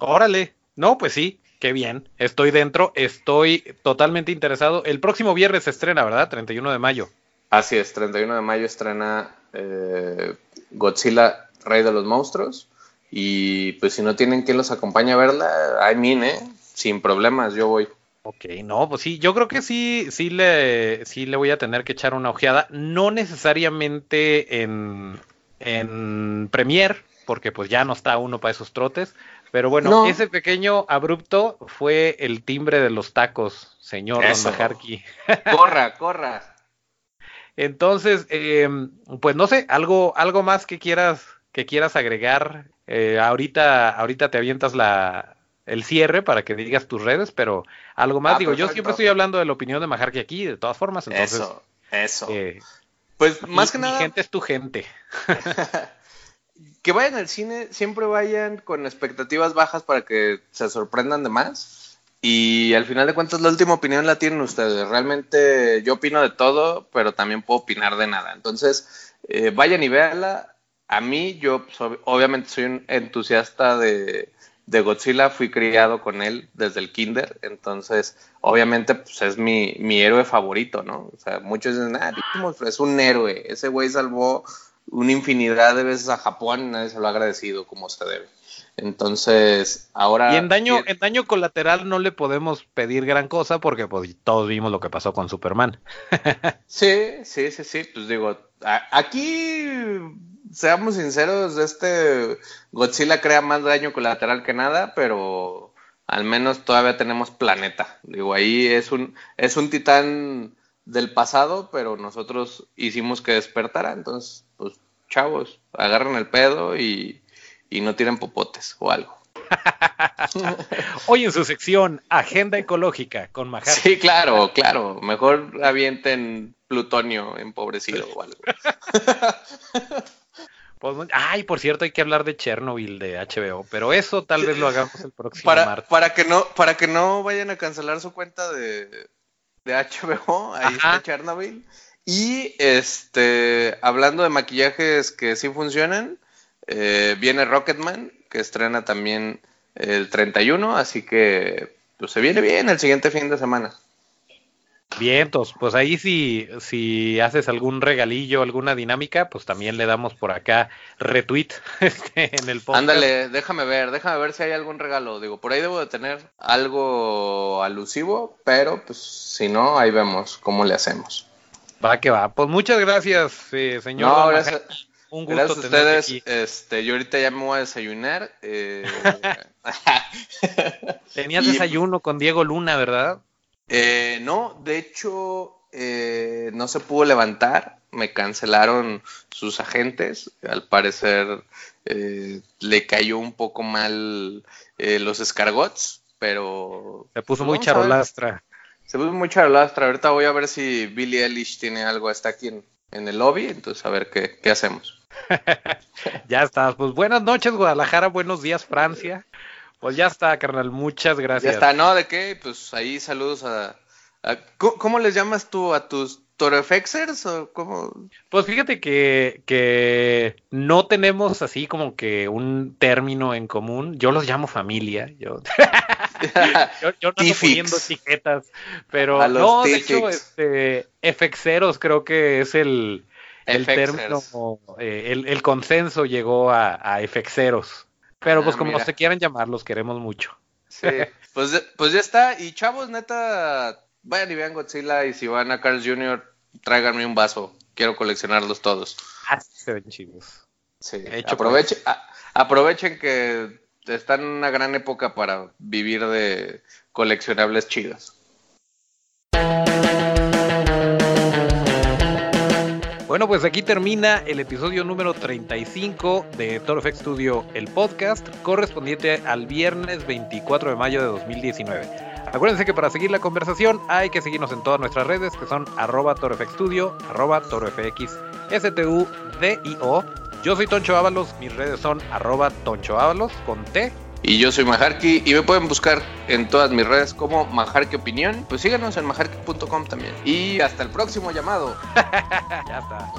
Órale, no, pues sí, qué bien. Estoy dentro, estoy totalmente interesado. El próximo viernes se estrena, ¿verdad? 31 de mayo. Así es, 31 de mayo estrena eh, Godzilla, Rey de los Monstruos. Y pues si no tienen quien los acompañe a verla, I mean, ¿eh? Sin problemas, yo voy. Ok, no, pues sí, yo creo que sí, sí le, sí le voy a tener que echar una ojeada, no necesariamente en, en Premiere, porque pues ya no está uno para esos trotes, pero bueno, ese pequeño abrupto fue el timbre de los tacos, señor Majarki. Corra, corra. Entonces, eh, pues no sé, algo, algo más que quieras, que quieras agregar. Eh, ahorita, ahorita te avientas la, el cierre para que digas tus redes, pero algo más. Ah, digo, yo siempre estoy hablando de la opinión de Majarki aquí, de todas formas. Entonces, eso, eso. Eh, pues más que nada. Mi gente es tu gente. que vayan al cine, siempre vayan con expectativas bajas para que se sorprendan de más. Y al final de cuentas, la última opinión la tienen ustedes. Realmente yo opino de todo, pero también puedo opinar de nada. Entonces, eh, vayan y véanla. A mí, yo obviamente soy un entusiasta de, de Godzilla fui criado con él desde el kinder, entonces obviamente pues es mi, mi héroe favorito, ¿no? O sea, muchos dicen, ah, es un héroe, ese güey salvó una infinidad de veces a Japón nadie se lo ha agradecido como se debe. Entonces, ahora... Y en daño, en daño colateral no le podemos pedir gran cosa porque pues, todos vimos lo que pasó con Superman. sí, sí, sí, sí, pues digo, aquí seamos sinceros, este Godzilla crea más daño colateral que nada, pero al menos todavía tenemos planeta. Digo, ahí es un, es un titán del pasado, pero nosotros hicimos que despertara. Entonces, pues, chavos, agarren el pedo y, y no tiren popotes o algo. Hoy en su sección Agenda Ecológica con Majar. Sí, claro, claro. Mejor avienten plutonio empobrecido o algo. Ay, por cierto, hay que hablar de Chernobyl de HBO, pero eso tal vez lo hagamos el próximo para, martes. Para que no, para que no vayan a cancelar su cuenta de, de HBO, ahí está Chernobyl. Y este, hablando de maquillajes que sí funcionan, eh, viene Rocketman, que estrena también el 31, así que pues se viene bien el siguiente fin de semana. Vientos, pues ahí si, si haces algún regalillo, alguna dinámica, pues también le damos por acá retweet este, en el podcast. Ándale, déjame ver, déjame ver si hay algún regalo. Digo, por ahí debo de tener algo alusivo, pero pues si no, ahí vemos cómo le hacemos. Va que va. Pues muchas gracias, eh, señor. No, gracias. Un gusto gracias a ustedes. Este, yo ahorita ya me voy a desayunar. Eh... Tenías desayuno con Diego Luna, ¿verdad? Eh, no, de hecho, eh, no se pudo levantar. Me cancelaron sus agentes. Al parecer eh, le cayó un poco mal los escargots, pero. Se puso muy charolastra. Se puso muy charolastra. Ahorita voy a ver si Billy Eilish tiene algo hasta aquí en, el lobby. Entonces, a ver qué, qué hacemos. ya está. Pues buenas noches, Guadalajara. Buenos días, Francia. Pues ya está, carnal, muchas gracias. Ya está, ¿no? ¿De qué? Pues ahí saludos a... ¿cómo, les llamas tú a tus Torefexers o cómo? Pues fíjate que, que no tenemos así como que un término en común. Yo los llamo familia. Yo, yo, no estoy poniendo etiquetas, pero no, de hecho, este, FXeros creo que es el, el término, eh, el, el, consenso llegó a, a FXeros. Pero pues ah, como se quieran llamar, los queremos mucho. Sí, pues, pues ya está. Y chavos, neta, vayan y vean Godzilla y si van a Carl Jr., tráiganme un vaso. Quiero coleccionarlos todos. Ah, se ven chivos. Sí, aprovechen, aprovechen que están en una gran época para vivir de coleccionables chidos. Bueno, pues aquí termina el episodio número 35 de Toro FX Studio, el podcast correspondiente al viernes 24 de mayo de 2019. Acuérdense que para seguir la conversación hay que seguirnos en todas nuestras redes que son arroba torofxstudio, arroba torofx, Yo soy Toncho Ábalos, mis redes son arroba Toncho Ábalos con T y yo soy Majarki y me pueden buscar en todas mis redes como Majarki Opinión. Pues síganos en majarki.com también. Y hasta el próximo llamado. ya está.